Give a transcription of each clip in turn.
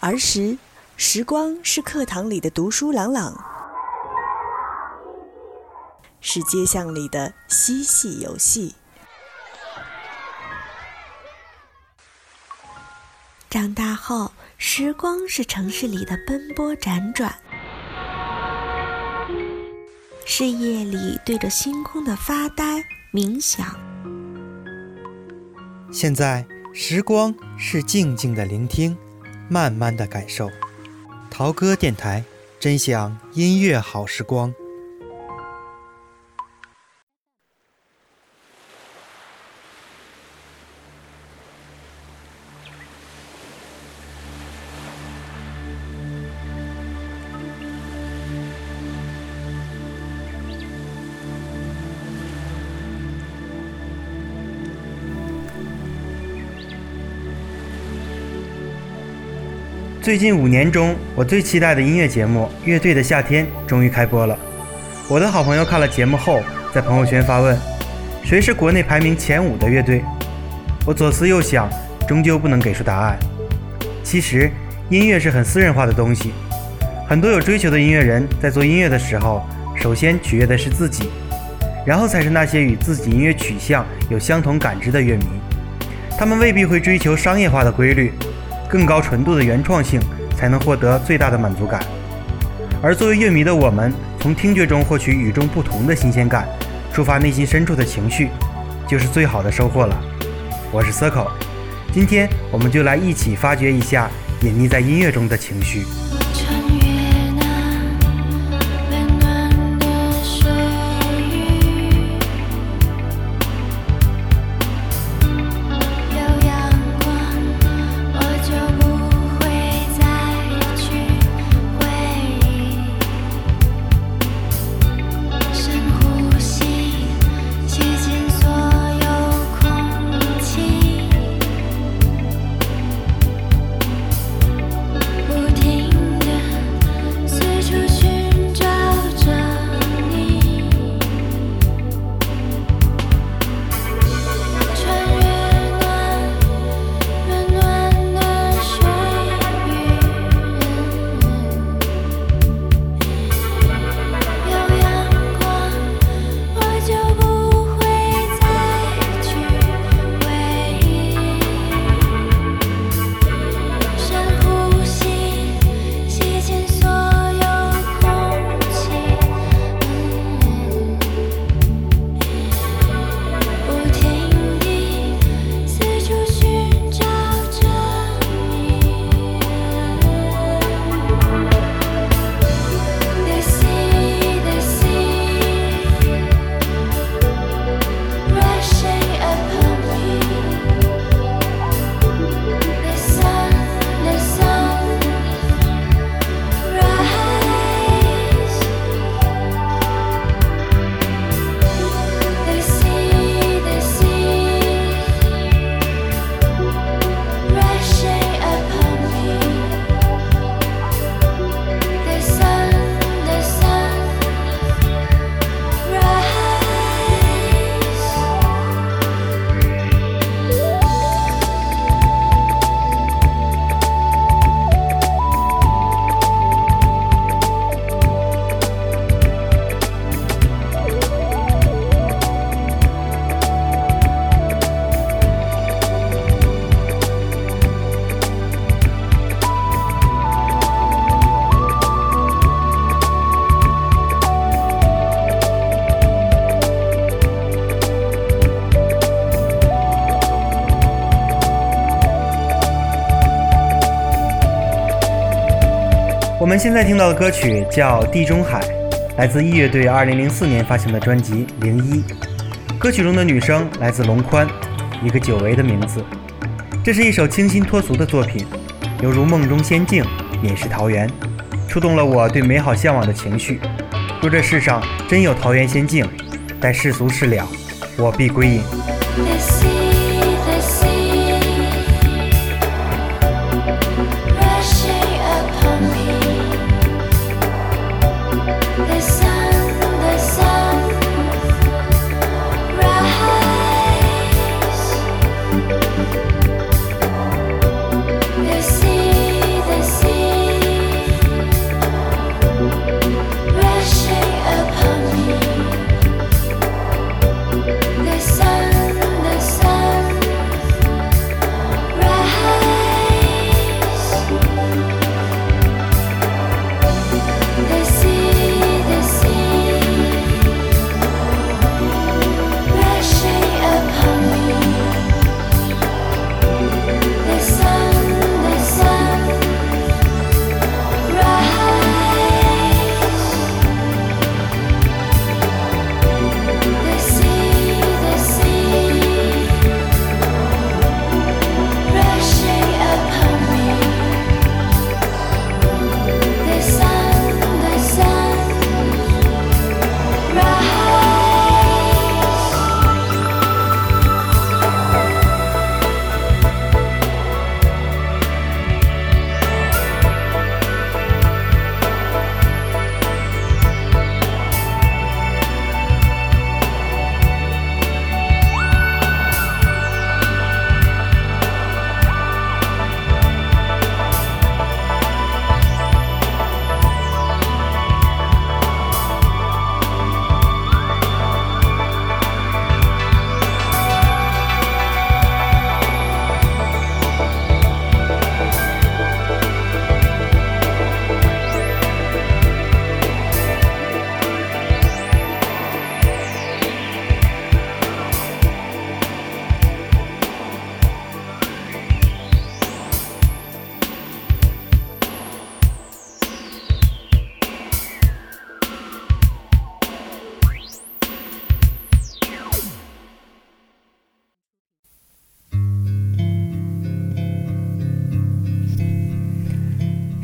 儿时，时光是课堂里的读书朗朗，是街巷里的嬉戏游戏。长大后，时光是城市里的奔波辗转，是夜里对着星空的发呆冥想。现在，时光是静静的聆听。慢慢的感受，陶歌电台，真享音乐好时光。最近五年中，我最期待的音乐节目《乐队的夏天》终于开播了。我的好朋友看了节目后，在朋友圈发问：“谁是国内排名前五的乐队？”我左思右想，终究不能给出答案。其实，音乐是很私人化的东西。很多有追求的音乐人在做音乐的时候，首先取悦的是自己，然后才是那些与自己音乐取向有相同感知的乐迷。他们未必会追求商业化的规律。更高纯度的原创性才能获得最大的满足感，而作为乐迷的我们，从听觉中获取与众不同的新鲜感，触发内心深处的情绪，就是最好的收获了。我是 Circle，今天我们就来一起发掘一下隐匿在音乐中的情绪。现在听到的歌曲叫《地中海》，来自易乐队2004年发行的专辑《零一》。歌曲中的女声来自龙宽，一个久违的名字。这是一首清新脱俗的作品，犹如梦中仙境，隐士桃源，触动了我对美好向往的情绪。若这世上真有桃源仙境，待世俗事了，我必归隐。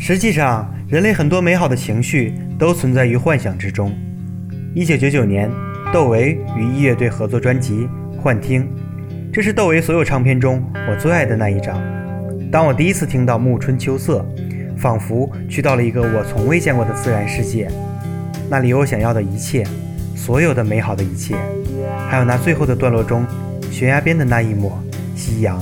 实际上，人类很多美好的情绪都存在于幻想之中。一九九九年，窦唯与一乐队合作专辑《幻听》，这是窦唯所有唱片中我最爱的那一张。当我第一次听到《暮春秋色》，仿佛去到了一个我从未见过的自然世界，那里有我想要的一切，所有的美好的一切，还有那最后的段落中，悬崖边的那一抹夕阳。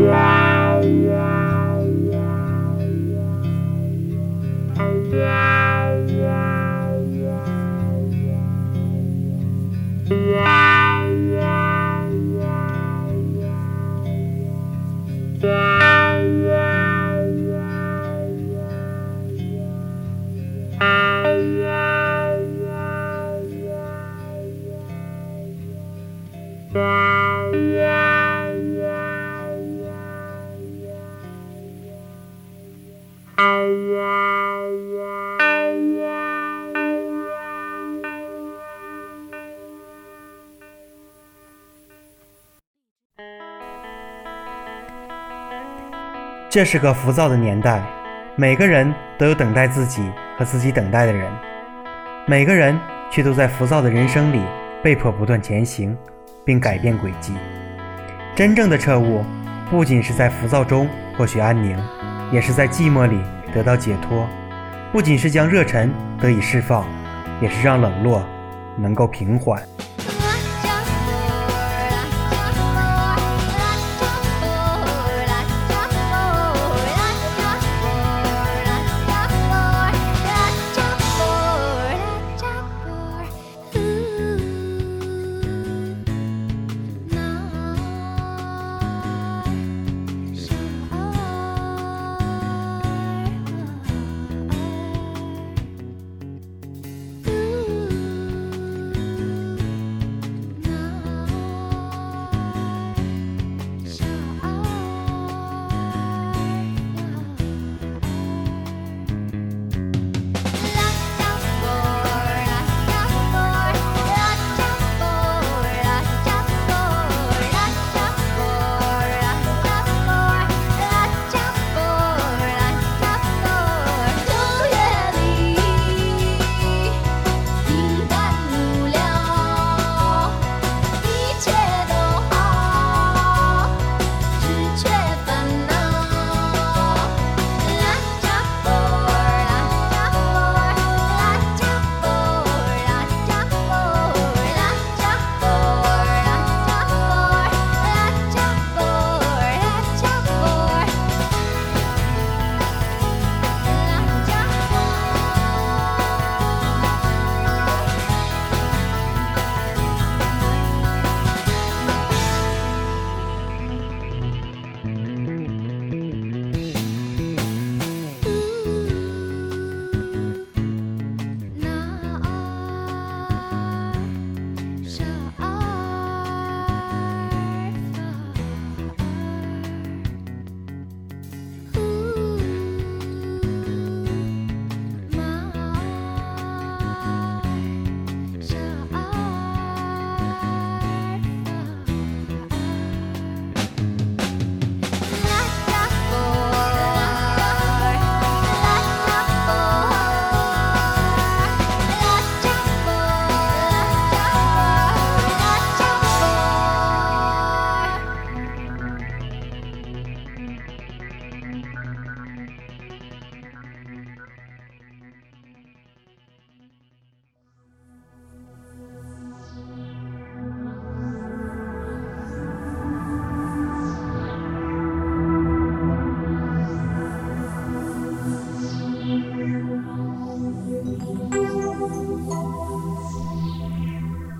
Wow. 这是个浮躁的年代，每个人都有等待自己和自己等待的人，每个人却都在浮躁的人生里被迫不断前行，并改变轨迹。真正的彻悟，不仅是在浮躁中获取安宁，也是在寂寞里得到解脱；不仅是将热忱得以释放，也是让冷落能够平缓。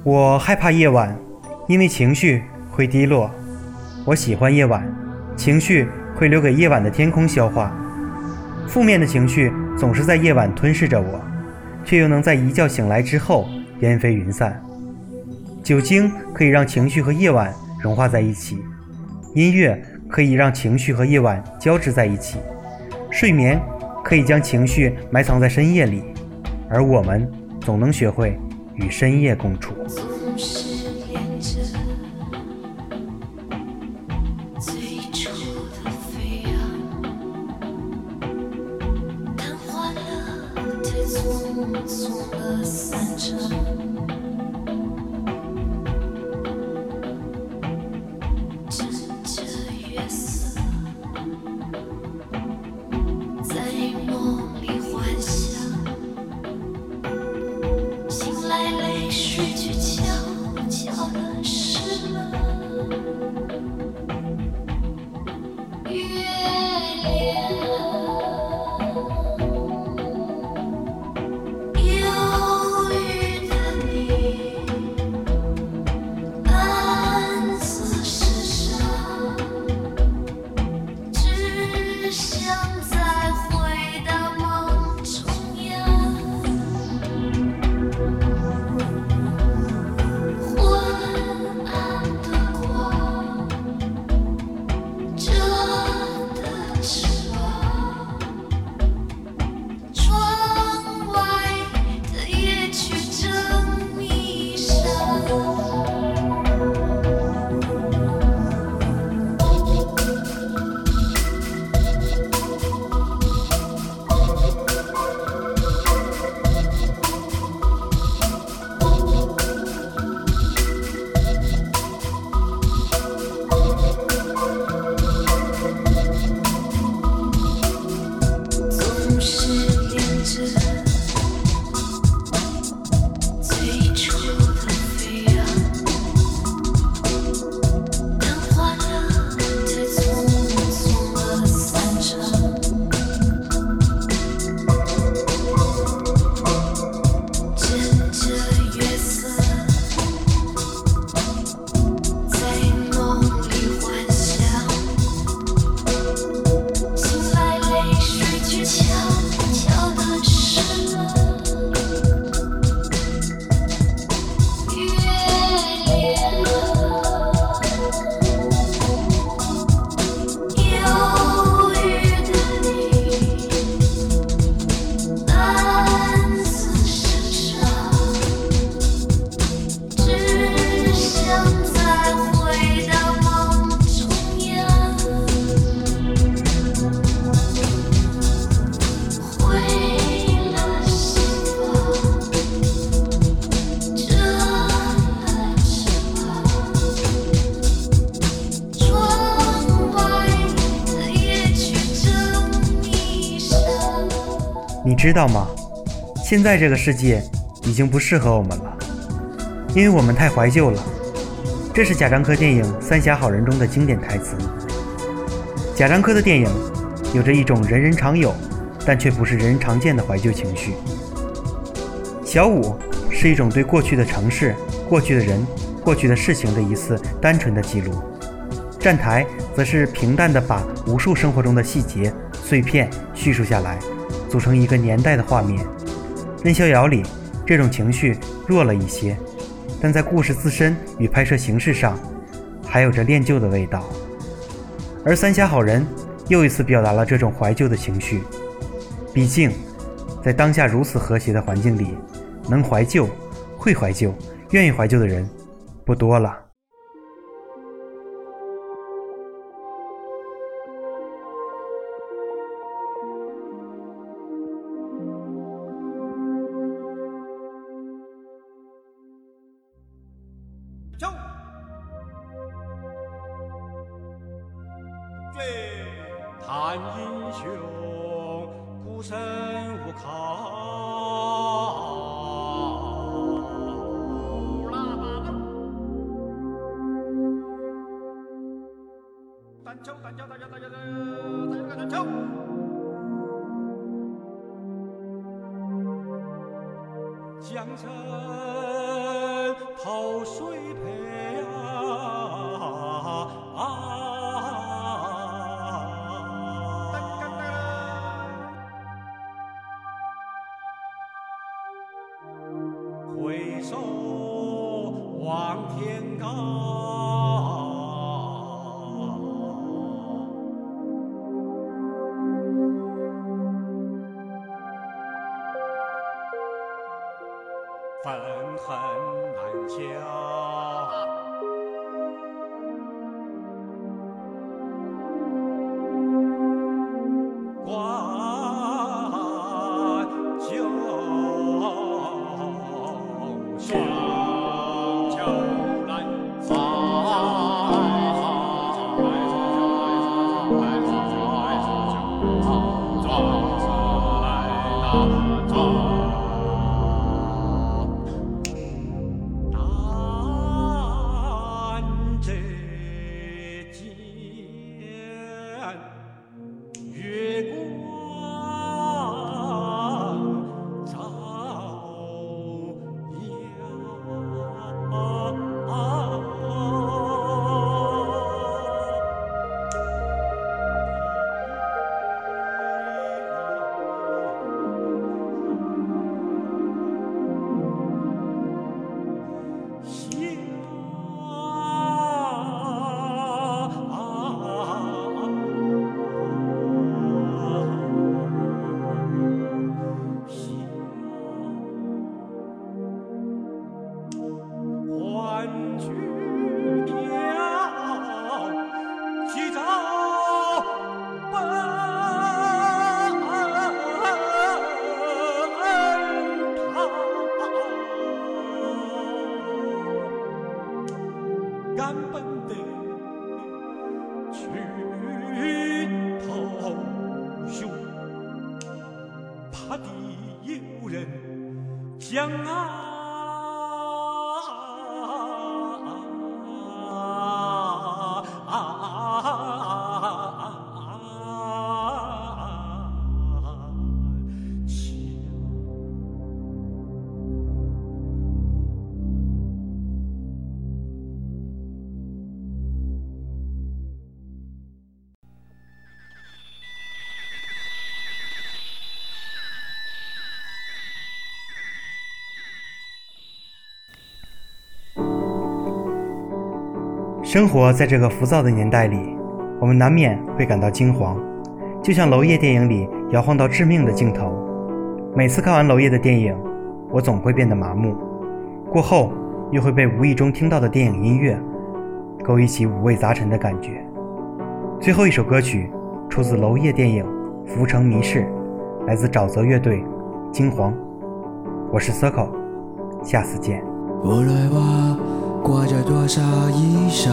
我害怕夜晚，因为情绪会低落。我喜欢夜晚，情绪会留给夜晚的天空消化。负面的情绪总是在夜晚吞噬着我，却又能在一觉醒来之后烟飞云散。酒精可以让情绪和夜晚融化在一起，音乐可以让情绪和夜晚交织在一起，睡眠可以将情绪埋藏在深夜里，而我们总能学会与深夜共处。匆匆了散场，知道吗？现在这个世界已经不适合我们了，因为我们太怀旧了。这是贾樟柯电影《三峡好人》中的经典台词。贾樟柯的电影有着一种人人常有，但却不是人人常见的怀旧情绪。小五是一种对过去的城市、过去的人、过去的事情的一次单纯的记录。站台则是平淡的把无数生活中的细节碎片叙述下来，组成一个年代的画面。任逍遥里这种情绪弱了一些，但在故事自身与拍摄形式上，还有着恋旧的味道。而《三峡好人》又一次表达了这种怀旧的情绪。毕竟，在当下如此和谐的环境里，能怀旧、会怀旧、愿意怀旧的人不多了。生活在这个浮躁的年代里，我们难免会感到惊慌，就像娄烨电影里摇晃到致命的镜头。每次看完娄烨的电影，我总会变得麻木，过后又会被无意中听到的电影音乐勾一起五味杂陈的感觉。最后一首歌曲出自娄烨电影《浮城谜事》，来自沼泽乐队《惊惶》。我是 Circle，下次见。挂着多少衣裳，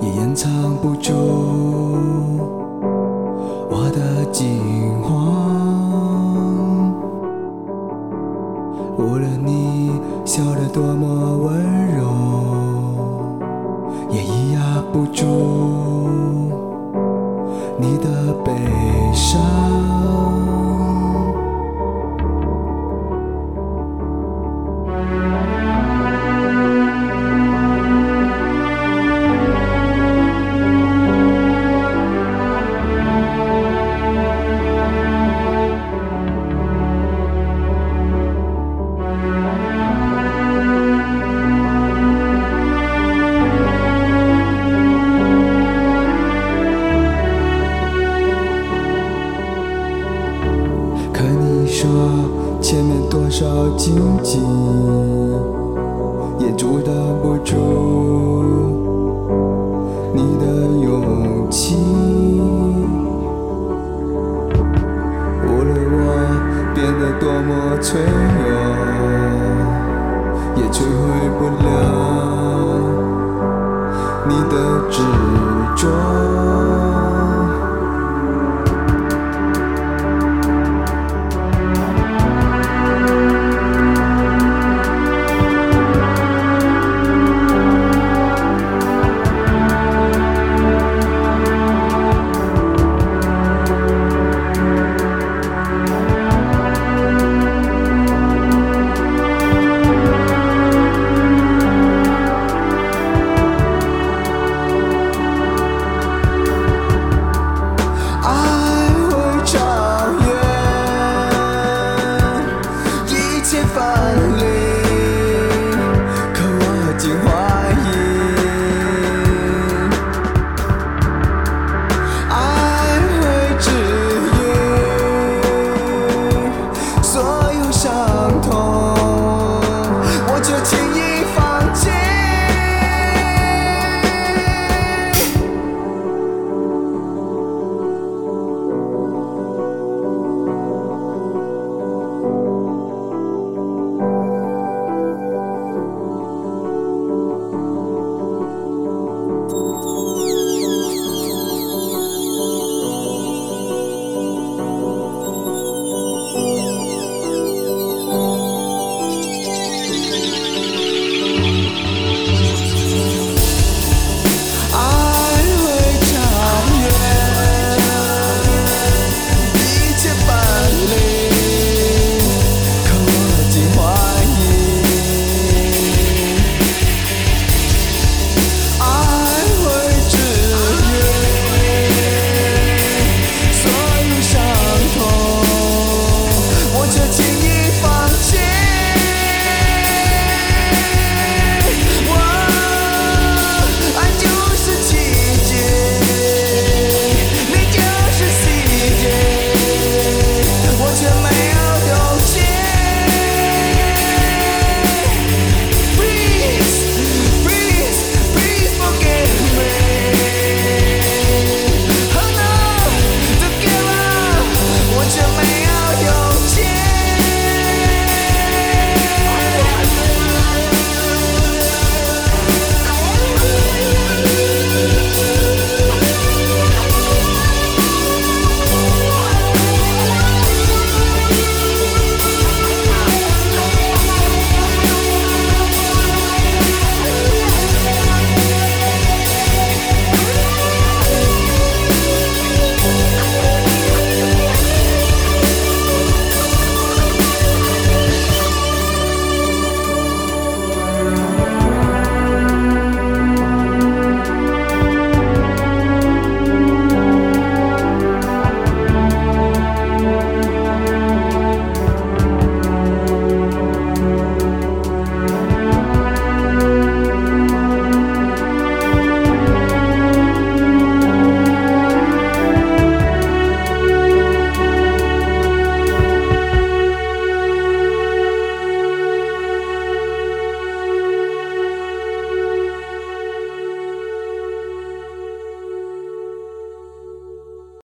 也掩藏不住我的惊慌。无论你笑得多么温柔，也抑压不住你的悲。